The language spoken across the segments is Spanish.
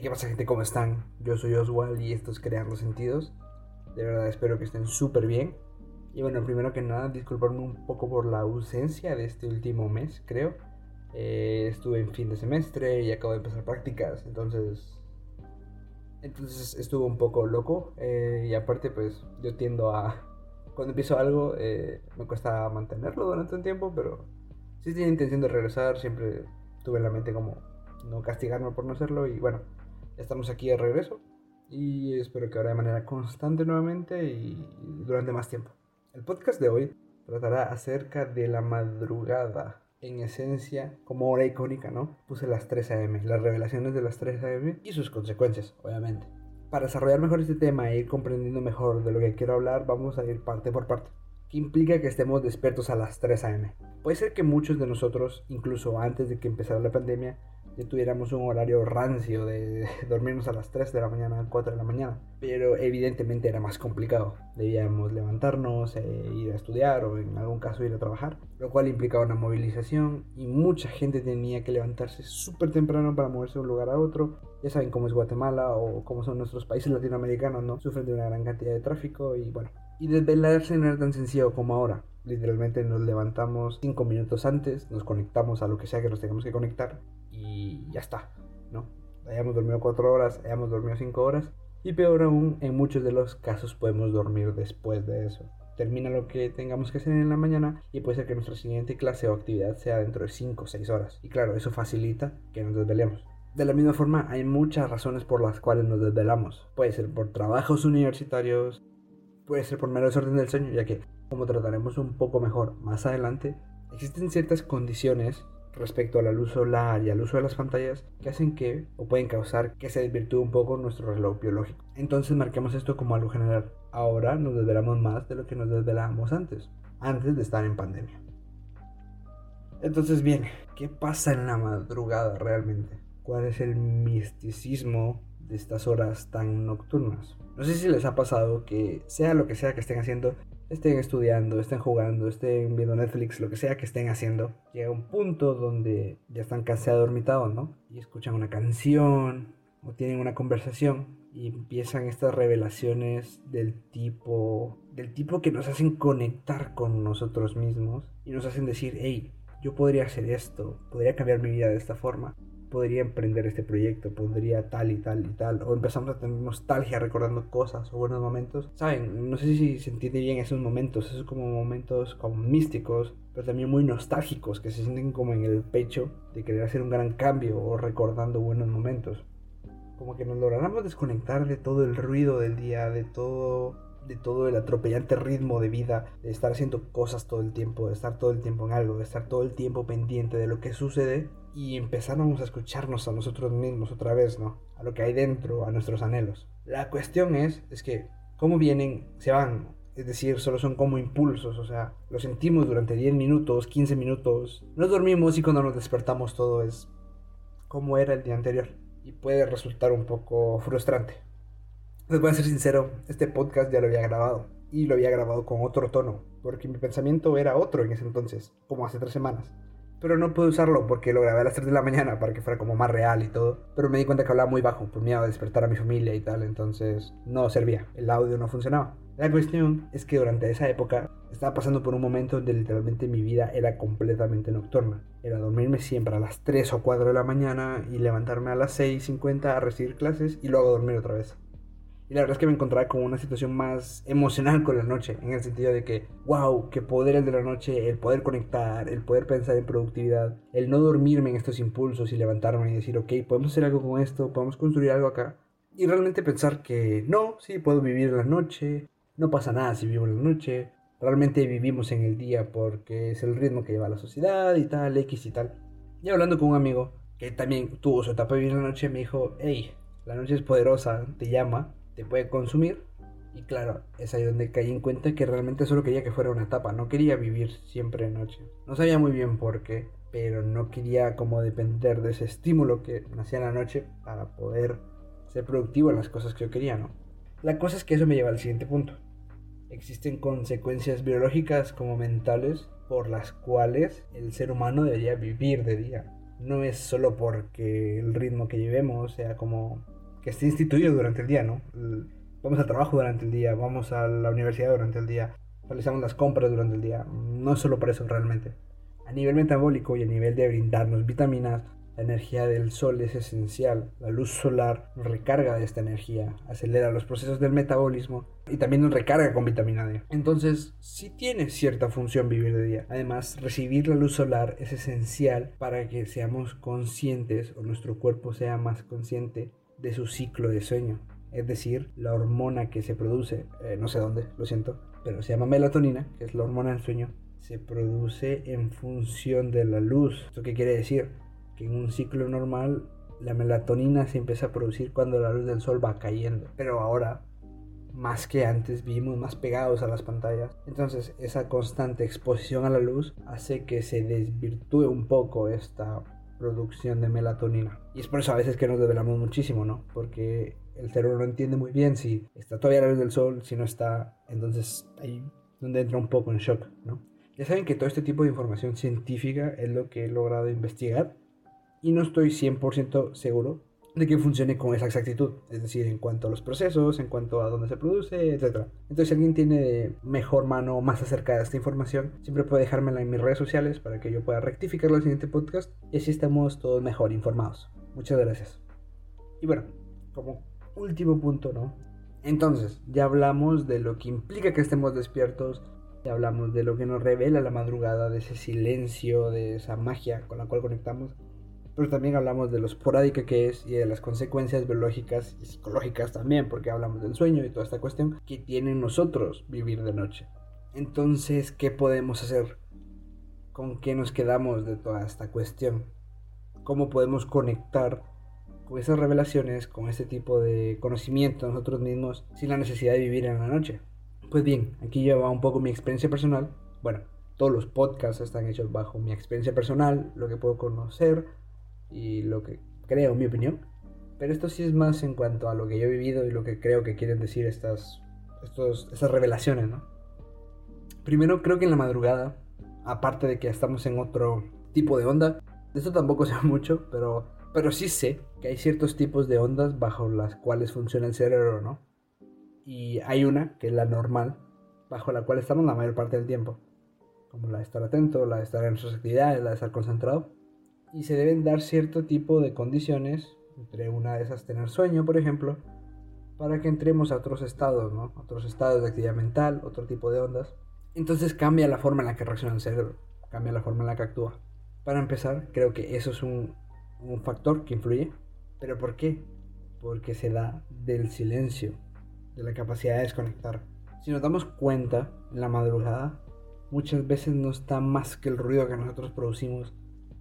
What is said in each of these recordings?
¿Y qué pasa gente? ¿Cómo están? Yo soy Oswald y esto es Creando Sentidos. De verdad espero que estén súper bien. Y bueno, primero que nada, disculparme un poco por la ausencia de este último mes, creo. Eh, estuve en fin de semestre y acabo de empezar prácticas, entonces... Entonces estuve un poco loco eh, y aparte pues yo tiendo a... Cuando empiezo algo eh, me cuesta mantenerlo durante un tiempo, pero si tenía intención de regresar, siempre tuve en la mente como no castigarme por no hacerlo y bueno, estamos aquí de regreso y espero que ahora de manera constante nuevamente y durante más tiempo. El podcast de hoy tratará acerca de la madrugada. En esencia, como hora icónica, ¿no? Puse las 3 a.m., las revelaciones de las 3 a.m. y sus consecuencias, obviamente. Para desarrollar mejor este tema e ir comprendiendo mejor de lo que quiero hablar, vamos a ir parte por parte. ¿Qué implica que estemos despiertos a las 3 a.m.? Puede ser que muchos de nosotros, incluso antes de que empezara la pandemia, tuviéramos un horario rancio de dormirnos a las 3 de la mañana, 4 de la mañana. Pero evidentemente era más complicado. Debíamos levantarnos, e ir a estudiar o en algún caso ir a trabajar, lo cual implicaba una movilización y mucha gente tenía que levantarse súper temprano para moverse de un lugar a otro. Ya saben cómo es Guatemala o cómo son nuestros países latinoamericanos, ¿no? Sufren de una gran cantidad de tráfico y bueno. Y desvelarse no era tan sencillo como ahora. Literalmente nos levantamos 5 minutos antes, nos conectamos a lo que sea que nos tengamos que conectar y ya está, ¿no? Hayamos dormido 4 horas, hayamos dormido 5 horas y peor aún, en muchos de los casos podemos dormir después de eso. Termina lo que tengamos que hacer en la mañana y puede ser que nuestra siguiente clase o actividad sea dentro de 5 o 6 horas. Y claro, eso facilita que nos desvelemos. De la misma forma, hay muchas razones por las cuales nos desvelamos. Puede ser por trabajos universitarios, puede ser por mero desorden del sueño, ya que, como trataremos un poco mejor más adelante, existen ciertas condiciones respecto a la luz solar y al uso de las pantallas que hacen que o pueden causar que se desvirtúe un poco nuestro reloj biológico. Entonces marquemos esto como algo general. Ahora nos desvelamos más de lo que nos desvelábamos antes, antes de estar en pandemia. Entonces bien, ¿qué pasa en la madrugada realmente? ¿Cuál es el misticismo de estas horas tan nocturnas? No sé si les ha pasado que sea lo que sea que estén haciendo, estén estudiando, estén jugando, estén viendo Netflix, lo que sea que estén haciendo, llega un punto donde ya están casi adormitados, ¿no? Y escuchan una canción o tienen una conversación y empiezan estas revelaciones del tipo del tipo que nos hacen conectar con nosotros mismos y nos hacen decir, hey, yo podría hacer esto, podría cambiar mi vida de esta forma podría emprender este proyecto, podría tal y tal y tal, o empezamos a tener nostalgia recordando cosas o buenos momentos. Saben, no sé si se entiende bien esos momentos, esos como momentos como místicos, pero también muy nostálgicos, que se sienten como en el pecho de querer hacer un gran cambio o recordando buenos momentos. Como que nos lográramos desconectar de todo el ruido del día, de todo de todo el atropellante ritmo de vida, de estar haciendo cosas todo el tiempo, de estar todo el tiempo en algo, de estar todo el tiempo pendiente de lo que sucede y empezáramos a escucharnos a nosotros mismos otra vez, ¿no? A lo que hay dentro, a nuestros anhelos. La cuestión es, es que, ¿cómo vienen? Se van. Es decir, solo son como impulsos, o sea, lo sentimos durante 10 minutos, 15 minutos, nos dormimos y cuando nos despertamos todo es como era el día anterior. Y puede resultar un poco frustrante. Les voy a ser sincero, este podcast ya lo había grabado. Y lo había grabado con otro tono, porque mi pensamiento era otro en ese entonces, como hace tres semanas pero no pude usarlo porque lo grabé a las 3 de la mañana para que fuera como más real y todo. Pero me di cuenta que hablaba muy bajo por miedo a despertar a mi familia y tal, entonces no servía, el audio no funcionaba. La cuestión es que durante esa época estaba pasando por un momento donde literalmente mi vida era completamente nocturna. Era dormirme siempre a las 3 o 4 de la mañana y levantarme a las 6.50 a recibir clases y luego dormir otra vez. Y la verdad es que me encontraba con una situación más emocional con la noche, en el sentido de que, wow, qué poder el de la noche, el poder conectar, el poder pensar en productividad, el no dormirme en estos impulsos y levantarme y decir, ok, podemos hacer algo con esto, podemos construir algo acá. Y realmente pensar que no, sí, puedo vivir la noche, no pasa nada si vivo en la noche, realmente vivimos en el día porque es el ritmo que lleva la sociedad y tal, X y tal. Y hablando con un amigo que también tuvo su etapa de vivir la noche, me dijo, hey, la noche es poderosa, te llama, te puede consumir. Y claro, es ahí donde caí en cuenta que realmente solo quería que fuera una etapa, no quería vivir siempre de noche. No sabía muy bien por qué, pero no quería como depender de ese estímulo que nacía en la noche para poder ser productivo en las cosas que yo quería, ¿no? La cosa es que eso me lleva al siguiente punto. Existen consecuencias biológicas como mentales por las cuales el ser humano debería vivir de día. no es solo porque el ritmo que llevemos sea como que esté instituido durante el día, ¿no? Vamos al trabajo durante el día, vamos a la universidad durante el día, realizamos las compras durante el día. No es solo por eso realmente. A nivel metabólico y a nivel de brindarnos vitaminas, la energía del sol es esencial. La luz solar recarga de esta energía, acelera los procesos del metabolismo y también nos recarga con vitamina D. Entonces, sí tiene cierta función vivir de día. Además, recibir la luz solar es esencial para que seamos conscientes o nuestro cuerpo sea más consciente de su ciclo de sueño. Es decir, la hormona que se produce, eh, no sé dónde, lo siento, pero se llama melatonina, que es la hormona del sueño, se produce en función de la luz. ¿Esto qué quiere decir? Que en un ciclo normal la melatonina se empieza a producir cuando la luz del sol va cayendo. Pero ahora, más que antes, vivimos más pegados a las pantallas. Entonces esa constante exposición a la luz hace que se desvirtúe un poco esta producción de melatonina. Y es por eso a veces que nos desvelamos muchísimo, ¿no? Porque el cerebro no entiende muy bien si está todavía la luz del sol, si no está. Entonces ahí donde entra un poco en shock, ¿no? Ya saben que todo este tipo de información científica es lo que he logrado investigar y no estoy 100% seguro de que funcione con esa exactitud, es decir, en cuanto a los procesos, en cuanto a dónde se produce, etc. Entonces, si alguien tiene mejor mano más acerca de esta información, siempre puede dejármela en mis redes sociales para que yo pueda rectificarlo al siguiente podcast y así estamos todos mejor informados. Muchas gracias. Y bueno, como último punto, ¿no? Entonces, ya hablamos de lo que implica que estemos despiertos, ya hablamos de lo que nos revela la madrugada, de ese silencio, de esa magia con la cual conectamos. Pero también hablamos de lo esporádica que es y de las consecuencias biológicas y psicológicas también, porque hablamos del sueño y toda esta cuestión que tiene nosotros vivir de noche. Entonces, ¿qué podemos hacer? ¿Con qué nos quedamos de toda esta cuestión? ¿Cómo podemos conectar con esas revelaciones, con ese tipo de conocimiento nosotros mismos sin la necesidad de vivir en la noche? Pues bien, aquí lleva un poco mi experiencia personal. Bueno, todos los podcasts están hechos bajo mi experiencia personal, lo que puedo conocer y lo que creo, mi opinión. Pero esto sí es más en cuanto a lo que yo he vivido y lo que creo que quieren decir estas, estos, estas revelaciones, ¿no? Primero, creo que en la madrugada, aparte de que estamos en otro tipo de onda, de esto tampoco sé mucho, pero, pero sí sé que hay ciertos tipos de ondas bajo las cuales funciona el cerebro, ¿no? y hay una, que es la normal, bajo la cual estamos la mayor parte del tiempo, como la de estar atento, la de estar en sus actividades, la de estar concentrado. Y se deben dar cierto tipo de condiciones, entre una de esas tener sueño, por ejemplo, para que entremos a otros estados, ¿no? Otros estados de actividad mental, otro tipo de ondas. Entonces cambia la forma en la que reacciona el cerebro, cambia la forma en la que actúa. Para empezar, creo que eso es un, un factor que influye. ¿Pero por qué? Porque se da del silencio de la capacidad de desconectar. Si nos damos cuenta, en la madrugada, muchas veces no está más que el ruido que nosotros producimos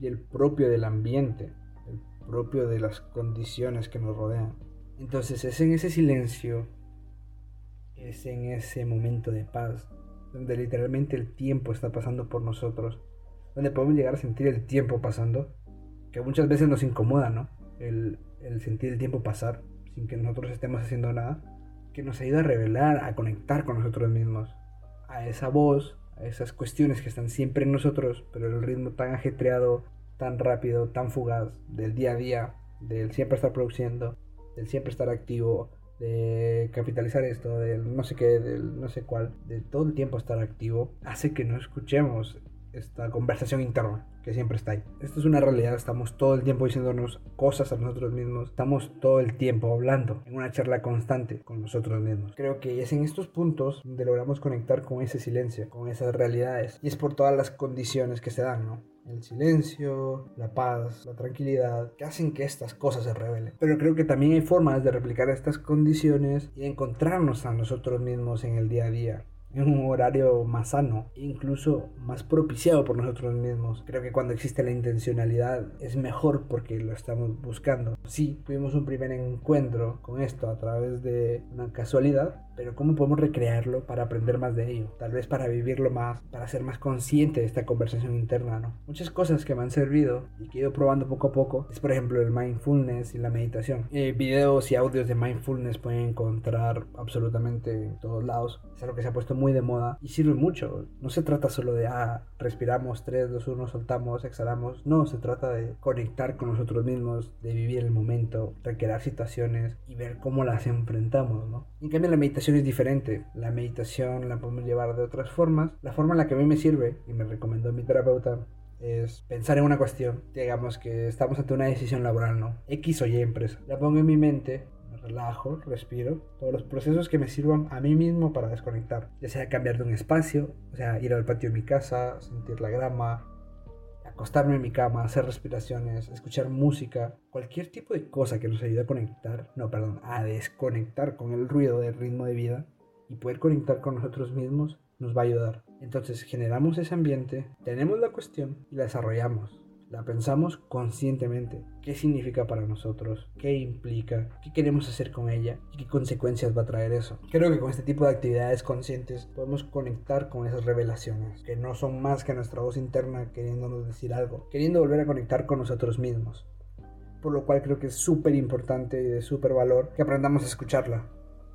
y el propio del ambiente, el propio de las condiciones que nos rodean. Entonces es en ese silencio, es en ese momento de paz, donde literalmente el tiempo está pasando por nosotros, donde podemos llegar a sentir el tiempo pasando, que muchas veces nos incomoda, ¿no? El, sentir el tiempo pasar sin que nosotros estemos haciendo nada que nos ayuda a revelar, a conectar con nosotros mismos, a esa voz, esas cuestiones que están siempre en nosotros, pero el ritmo tan ajetreado, tan rápido, tan fugaz del día a día, del siempre estar produciendo, del siempre estar activo, de capitalizar esto, del no sé qué, del no sé cuál, de todo el tiempo estar activo, hace que no escuchemos esta conversación interna que siempre está ahí. Esto es una realidad, estamos todo el tiempo diciéndonos cosas a nosotros mismos, estamos todo el tiempo hablando en una charla constante con nosotros mismos. Creo que es en estos puntos donde logramos conectar con ese silencio, con esas realidades, y es por todas las condiciones que se dan, ¿no? el silencio, la paz, la tranquilidad, que hacen que estas cosas se revelen. Pero creo que también hay formas de replicar estas condiciones y encontrarnos a nosotros mismos en el día a día en un horario más sano, incluso más propiciado por nosotros mismos. Creo que cuando existe la intencionalidad es mejor porque lo estamos buscando. Sí, tuvimos un primer encuentro con esto a través de una casualidad, pero ¿cómo podemos recrearlo para aprender más de ello? Tal vez para vivirlo más, para ser más consciente de esta conversación interna, ¿no? Muchas cosas que me han servido y que he ido probando poco a poco es, por ejemplo, el mindfulness y la meditación. Eh, videos y audios de mindfulness pueden encontrar absolutamente en todos lados. Es algo que se ha puesto muy de moda y sirve mucho. No se trata solo de, ah, respiramos 3, 2, 1, soltamos, exhalamos. No, se trata de conectar con nosotros mismos, de vivir el momento, recrear situaciones y ver cómo las enfrentamos, ¿no? En cambio, la meditación es diferente. La meditación la podemos llevar de otras formas. La forma en la que a mí me sirve, y me recomendó mi terapeuta, es pensar en una cuestión. Digamos que estamos ante una decisión laboral, ¿no? X o Y empresa. La pongo en mi mente, me relajo, respiro, todos los procesos que me sirvan a mí mismo para desconectar. Ya sea cambiar de un espacio, o sea, ir al patio de mi casa, sentir la grama, acostarme en mi cama, hacer respiraciones, escuchar música, cualquier tipo de cosa que nos ayude a conectar, no, perdón, a desconectar con el ruido del ritmo de vida y poder conectar con nosotros mismos nos va a ayudar. Entonces generamos ese ambiente, tenemos la cuestión y la desarrollamos la pensamos conscientemente. ¿Qué significa para nosotros? ¿Qué implica? ¿Qué queremos hacer con ella? ¿Y qué consecuencias va a traer eso? Creo que con este tipo de actividades conscientes podemos conectar con esas revelaciones, que no son más que nuestra voz interna queriéndonos decir algo, queriendo volver a conectar con nosotros mismos. Por lo cual creo que es súper importante y de súper valor que aprendamos a escucharla,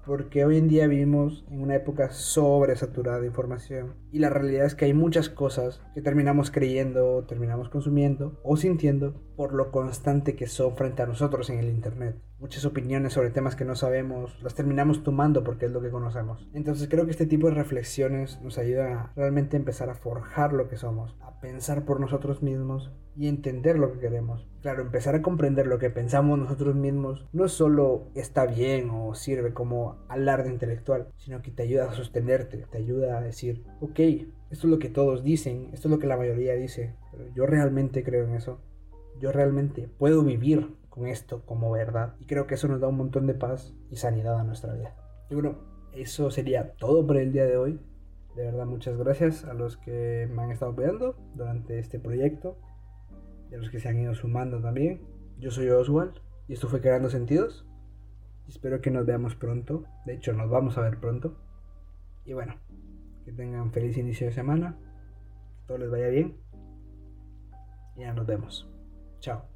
porque hoy en día vivimos en una época sobresaturada de información y la realidad es que hay muchas cosas que terminamos creyendo, terminamos consumiendo o sintiendo por lo constante que son frente a nosotros en el Internet. Muchas opiniones sobre temas que no sabemos las terminamos tomando porque es lo que conocemos. Entonces creo que este tipo de reflexiones nos ayudan a realmente empezar a forjar lo que somos, a pensar por nosotros mismos y entender lo que queremos. Claro, empezar a comprender lo que pensamos nosotros mismos no solo está bien o sirve como alarde intelectual, sino que te ayuda a sostenerte, te ayuda a decir, ok, esto es lo que todos dicen, esto es lo que la mayoría dice, pero yo realmente creo en eso. Yo realmente puedo vivir con esto como verdad. Y creo que eso nos da un montón de paz y sanidad a nuestra vida. Y bueno, eso sería todo por el día de hoy. De verdad, muchas gracias a los que me han estado apoyando durante este proyecto y a los que se han ido sumando también. Yo soy Oswald y esto fue Creando Sentidos. espero que nos veamos pronto. De hecho, nos vamos a ver pronto. Y bueno, que tengan feliz inicio de semana. Que todo les vaya bien. Y ya nos vemos. Chao.